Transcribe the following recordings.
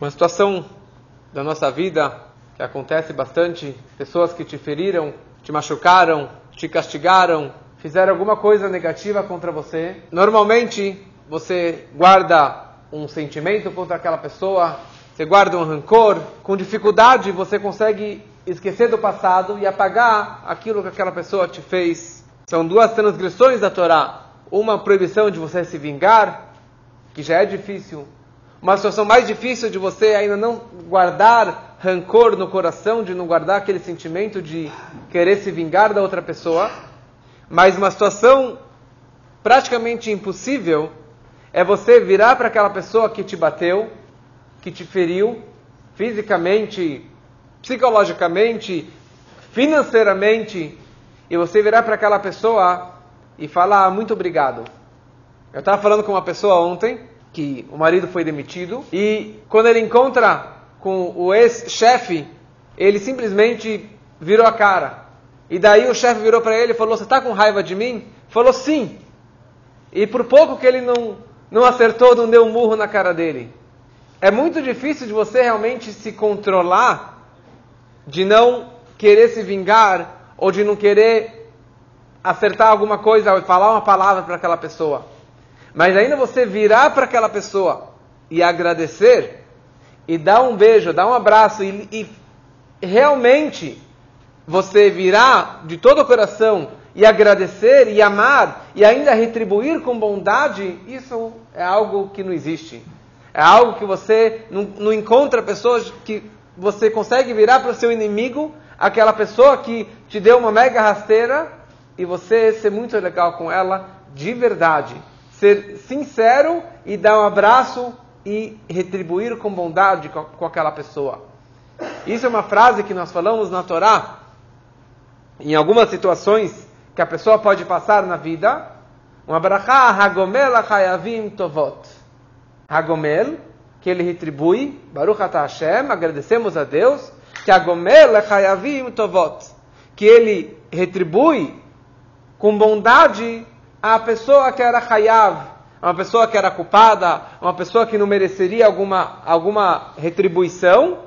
Uma situação da nossa vida que acontece bastante, pessoas que te feriram, te machucaram, te castigaram, fizeram alguma coisa negativa contra você. Normalmente você guarda um sentimento contra aquela pessoa, você guarda um rancor, com dificuldade você consegue esquecer do passado e apagar aquilo que aquela pessoa te fez. São duas transgressões da Torá. Uma proibição de você se vingar, que já é difícil, uma situação mais difícil de você ainda não guardar rancor no coração, de não guardar aquele sentimento de querer se vingar da outra pessoa. Mas uma situação praticamente impossível é você virar para aquela pessoa que te bateu, que te feriu, fisicamente, psicologicamente, financeiramente, e você virar para aquela pessoa e falar muito obrigado. Eu estava falando com uma pessoa ontem que o marido foi demitido e quando ele encontra com o ex-chefe, ele simplesmente virou a cara. E daí o chefe virou para ele e falou: Você está com raiva de mim? Falou sim. E por pouco que ele não, não acertou, não deu um murro na cara dele. É muito difícil de você realmente se controlar, de não querer se vingar ou de não querer acertar alguma coisa ou falar uma palavra para aquela pessoa. Mas ainda você virar para aquela pessoa e agradecer, e dar um beijo, dar um abraço, e, e realmente você virar de todo o coração e agradecer e amar e ainda retribuir com bondade, isso é algo que não existe. É algo que você não, não encontra pessoas que você consegue virar para o seu inimigo, aquela pessoa que te deu uma mega rasteira, e você ser muito legal com ela de verdade ser sincero e dar um abraço e retribuir com bondade com, com aquela pessoa. Isso é uma frase que nós falamos na Torá, em algumas situações que a pessoa pode passar na vida. Um abrachá hagomel achayavim tovot. Hagomel, que ele retribui, Baruch atah Hashem, agradecemos a Deus, que hagomel achayavim tovot. Que ele retribui com bondade a pessoa que era hayav, uma pessoa que era culpada, uma pessoa que não mereceria alguma, alguma retribuição,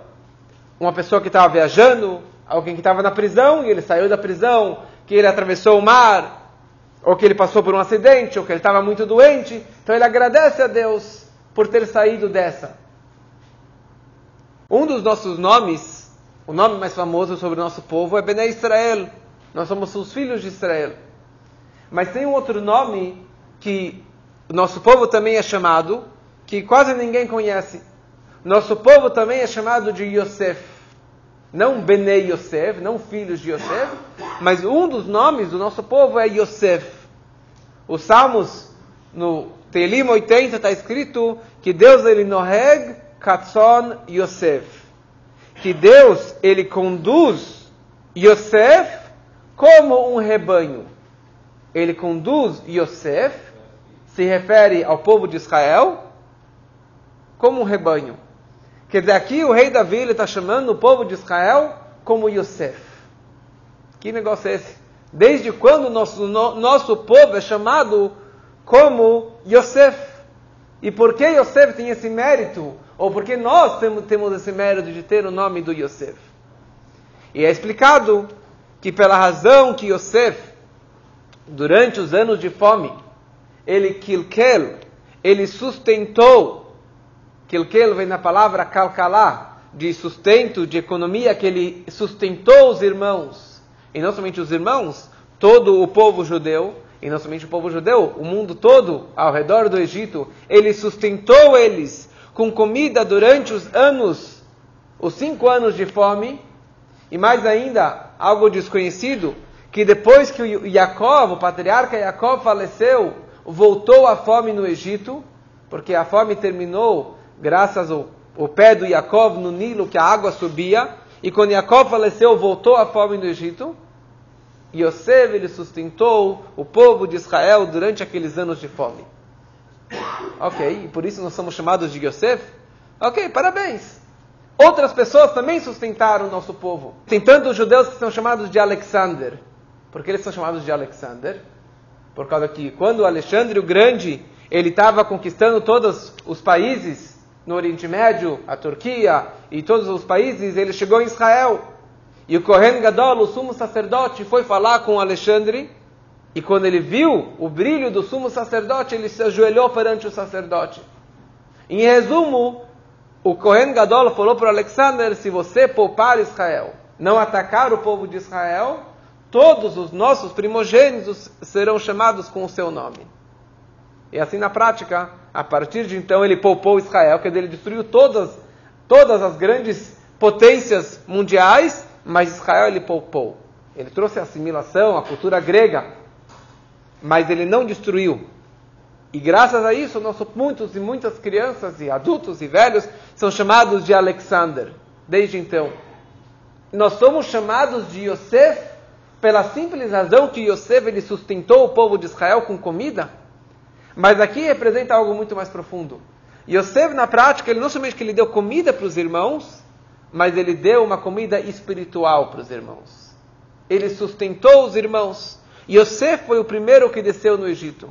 uma pessoa que estava viajando, alguém que estava na prisão e ele saiu da prisão, que ele atravessou o mar, ou que ele passou por um acidente, ou que ele estava muito doente. Então ele agradece a Deus por ter saído dessa. Um dos nossos nomes, o nome mais famoso sobre o nosso povo é Bnei Israel. Nós somos os filhos de Israel. Mas tem um outro nome que o nosso povo também é chamado, que quase ninguém conhece. Nosso povo também é chamado de Yosef. Não Benei Yosef, não filhos de Yosef, mas um dos nomes do nosso povo é Yosef. Os Salmos, no Telim 80, está escrito que Deus ele noheg katzon Yosef. Que Deus ele conduz Yosef como um rebanho ele conduz Yosef, se refere ao povo de Israel, como um rebanho. Quer dizer, aqui o rei Davi está chamando o povo de Israel como Yosef. Que negócio é esse? Desde quando o nosso, no, nosso povo é chamado como Yosef? E por que Yosef tem esse mérito? Ou por que nós temos, temos esse mérito de ter o nome do Yosef? E é explicado que pela razão que Yosef durante os anos de fome, ele kilkel, ele sustentou, kilkel vem na palavra calcalá, de sustento, de economia, que ele sustentou os irmãos, e não somente os irmãos, todo o povo judeu, e não somente o povo judeu, o mundo todo ao redor do Egito, ele sustentou eles com comida durante os anos, os cinco anos de fome, e mais ainda, algo desconhecido, que depois que o Jacob, o patriarca Jacob faleceu, voltou a fome no Egito, porque a fome terminou graças ao, ao pé do Jacob no Nilo, que a água subia, e quando Jacob faleceu, voltou a fome no Egito. Yosef, ele sustentou o povo de Israel durante aqueles anos de fome. Ok, e por isso nós somos chamados de Yosef? Ok, parabéns. Outras pessoas também sustentaram o nosso povo. Tem tantos judeus que são chamados de Alexander. Por que eles são chamados de Alexander? Por causa que quando Alexandre o Grande ele estava conquistando todos os países no Oriente Médio, a Turquia e todos os países, ele chegou em Israel. E o Kohen Gadol, o sumo sacerdote, foi falar com Alexandre. E quando ele viu o brilho do sumo sacerdote, ele se ajoelhou perante o sacerdote. Em resumo, o Kohen Gadol falou para Alexander: se você poupar Israel, não atacar o povo de Israel, todos os nossos primogênitos serão chamados com o seu nome. E assim na prática, a partir de então ele poupou Israel, que ele destruiu todas, todas as grandes potências mundiais, mas Israel ele poupou. Ele trouxe a assimilação, a cultura grega, mas ele não destruiu. E graças a isso, nossos, muitos e muitas crianças e adultos e velhos são chamados de Alexander, desde então. Nós somos chamados de Yosef pela simples razão que Yosef ele sustentou o povo de Israel com comida mas aqui representa algo muito mais profundo. Yosef, na prática, ele não somente que ele deu comida para os irmãos, mas ele deu uma comida espiritual para os irmãos. Ele sustentou os irmãos. Yosef foi o primeiro que desceu no Egito.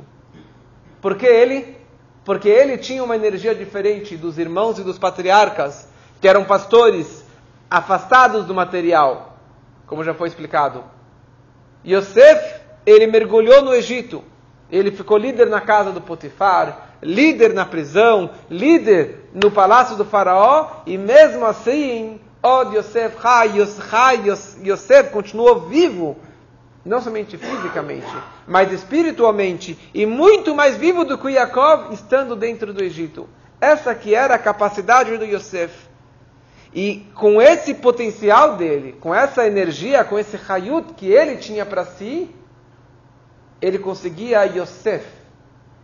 Por que ele? Porque ele tinha uma energia diferente dos irmãos e dos patriarcas, que eram pastores afastados do material, como já foi explicado. Yosef, ele mergulhou no Egito. Ele ficou líder na casa do Potifar, líder na prisão, líder no palácio do faraó, e mesmo assim, Od Yosef Chai, Yosef continuou vivo, não somente fisicamente, mas espiritualmente, e muito mais vivo do que Yaakov, estando dentro do Egito. Essa que era a capacidade do Yosef. E com esse potencial dele, com essa energia, com esse hayut que ele tinha para si, ele conseguia Yosef,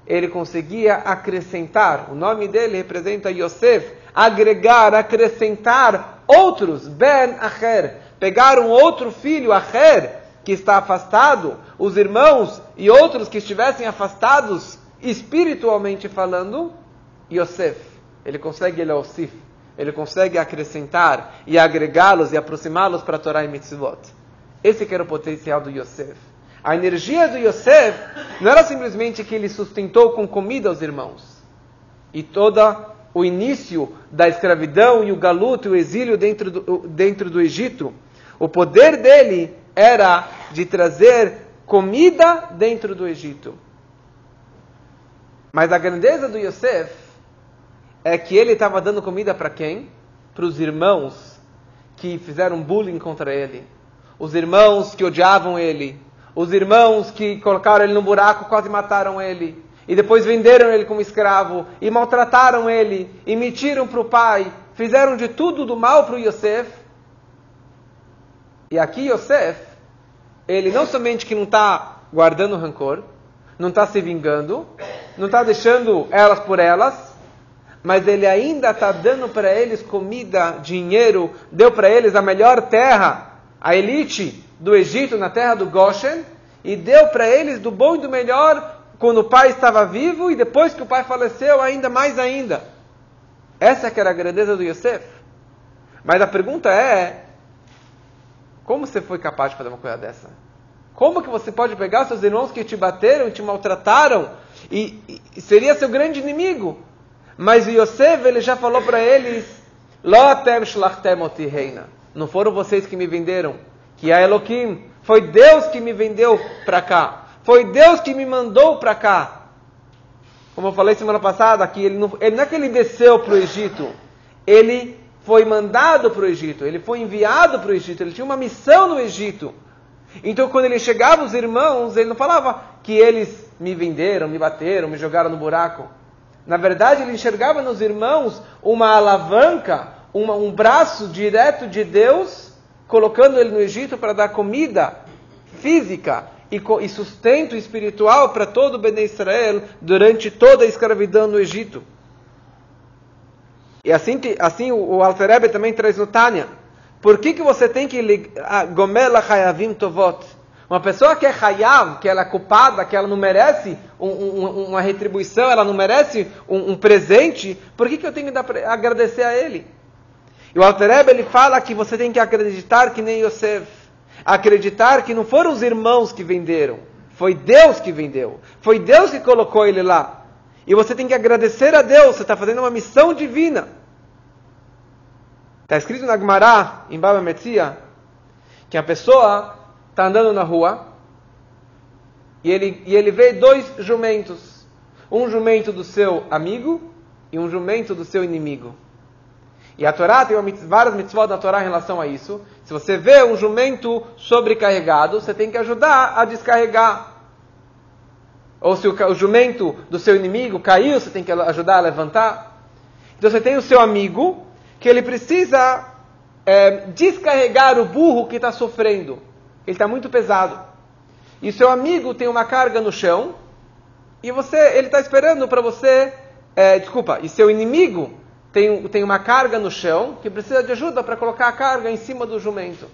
ele conseguia acrescentar, o nome dele representa Yosef, agregar, acrescentar outros, Ben Acher, pegar um outro filho, Acher, que está afastado, os irmãos e outros que estivessem afastados, espiritualmente falando, Yosef, ele consegue Elosif, ele consegue acrescentar e agregá-los e aproximá-los para a Torá e Mitzvot. Esse era o potencial do Yosef. A energia do Yosef não era simplesmente que ele sustentou com comida os irmãos. E todo o início da escravidão e o galuto e o exílio dentro do, dentro do Egito, o poder dele era de trazer comida dentro do Egito. Mas a grandeza do Yosef é que ele estava dando comida para quem? Para os irmãos que fizeram bullying contra ele. Os irmãos que odiavam ele, os irmãos que colocaram ele no buraco quase mataram ele. E depois venderam ele como escravo. E maltrataram ele. E mentiram para o pai. Fizeram de tudo do mal para o Yosef. E aqui Yosef, ele não somente que não está guardando rancor, não está se vingando, não está deixando elas por elas, mas ele ainda está dando para eles comida, dinheiro, deu para eles a melhor terra, a elite do Egito, na terra do Goshen, e deu para eles do bom e do melhor quando o pai estava vivo e depois que o pai faleceu, ainda mais ainda. Essa que era a grandeza do Yosef. Mas a pergunta é: como você foi capaz de fazer uma coisa dessa? Como que você pode pegar seus irmãos que te bateram, te maltrataram e, e seria seu grande inimigo? Mas Yosef, ele já falou para eles: Não foram vocês que me venderam, que a Elohim, foi Deus que me vendeu para cá. Foi Deus que me mandou para cá. Como eu falei semana passada, que ele não, ele não é que ele desceu para o Egito, ele foi mandado para o Egito, ele foi enviado para o Egito, ele tinha uma missão no Egito. Então, quando ele chegava, os irmãos, ele não falava que eles me venderam, me bateram, me jogaram no buraco. Na verdade, ele enxergava nos irmãos uma alavanca, uma, um braço direto de Deus colocando ele no Egito para dar comida física e, e sustento espiritual para todo o Bene Israel durante toda a escravidão no Egito. E assim, assim o Alter também traz no Tânia. Por que, que você tem que gomela hayavim tovot? Uma pessoa que é hayav, que ela é culpada, que ela não merece um, um, uma retribuição, ela não merece um, um presente, por que, que eu tenho que agradecer a ele? E o Alter ele fala que você tem que acreditar que nem Yosef. Acreditar que não foram os irmãos que venderam. Foi Deus que vendeu. Foi Deus que colocou ele lá. E você tem que agradecer a Deus, você está fazendo uma missão divina. Está escrito na Gemara, em Baba Metzia, que a pessoa está andando na rua e ele, e ele vê dois jumentos. Um jumento do seu amigo e um jumento do seu inimigo. E a Torá tem uma, várias mitzvot da Torá em relação a isso. Se você vê um jumento sobrecarregado, você tem que ajudar a descarregar. Ou se o, o jumento do seu inimigo caiu, você tem que ajudar a levantar. Então você tem o seu amigo, que ele precisa é, descarregar o burro que está sofrendo. Ele está muito pesado. E seu amigo tem uma carga no chão, e você, ele está esperando para você. É, desculpa, e seu inimigo tem, tem uma carga no chão que precisa de ajuda para colocar a carga em cima do jumento.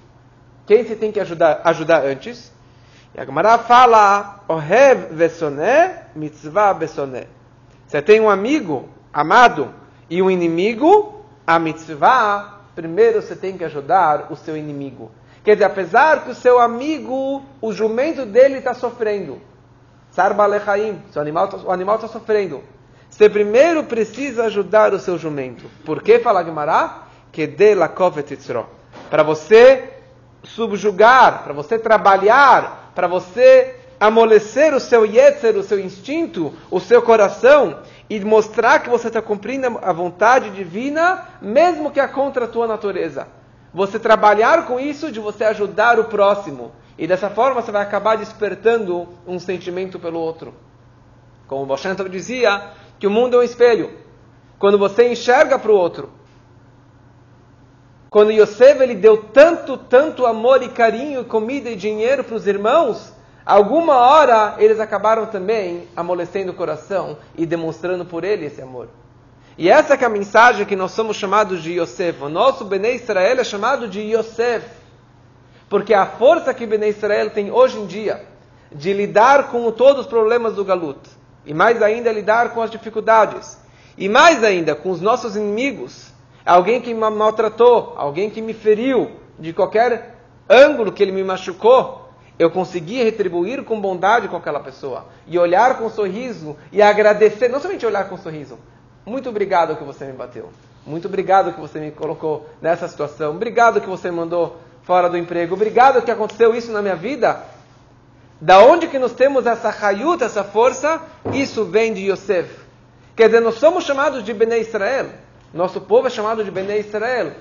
Quem você tem que ajudar, ajudar antes? E a Gemara fala, Ohev vesoné, mitzvah besoné. Você tem um amigo amado e um inimigo, a mitzvah, primeiro você tem que ajudar o seu inimigo. Quer dizer, apesar que o seu amigo, o jumento dele está sofrendo. Sarba lechaim, o animal está sofrendo. Você primeiro precisa ajudar o seu jumento. Por que fala Gemara? Que de la Para você subjugar, para você trabalhar, para você amolecer o seu yetzer, o seu instinto, o seu coração e mostrar que você está cumprindo a vontade divina, mesmo que é contra a tua natureza. Você trabalhar com isso de você ajudar o próximo. E dessa forma você vai acabar despertando um sentimento pelo outro. Como Moshe dizia, que o mundo é um espelho. Quando você enxerga para o outro. Quando Yosef ele deu tanto, tanto amor e carinho, comida e dinheiro para os irmãos, alguma hora eles acabaram também amolecendo o coração e demonstrando por ele esse amor. E essa é a mensagem que nós somos chamados de Yosef. O nosso Bnei Israel é chamado de Yosef. Porque a força que Bnei Israel tem hoje em dia de lidar com todos os problemas do Galut, e mais ainda lidar com as dificuldades. E mais ainda com os nossos inimigos. Alguém que me maltratou, alguém que me feriu, de qualquer ângulo que ele me machucou, eu consegui retribuir com bondade com aquela pessoa. E olhar com sorriso e agradecer, não somente olhar com sorriso. Muito obrigado que você me bateu. Muito obrigado que você me colocou nessa situação. Obrigado que você me mandou fora do emprego. Obrigado que aconteceu isso na minha vida. Da onde que nós temos essa hayut, essa força? Isso vem de Yosef. Quer dizer, nós somos chamados de Bnei Israel. Nosso povo é chamado de Bnei Israel.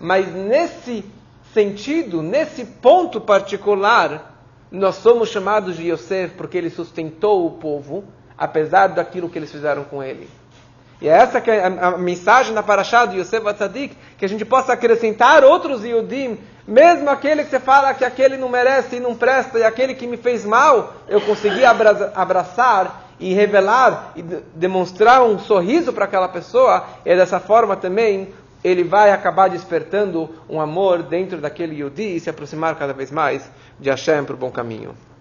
Mas nesse sentido, nesse ponto particular, nós somos chamados de Yosef porque ele sustentou o povo, apesar daquilo que eles fizeram com ele. E é essa que é a, mensagem da Parashá do Yosef Atzadik, que a gente possa acrescentar outros Yudim, mesmo aquele que você fala que aquele não merece e não presta, e aquele que me fez mal, eu consegui abraçar e revelar e demonstrar um sorriso para aquela pessoa, e dessa forma também ele vai acabar despertando um amor dentro daquele Yudi e se aproximar cada vez mais de Hashem para o bom caminho.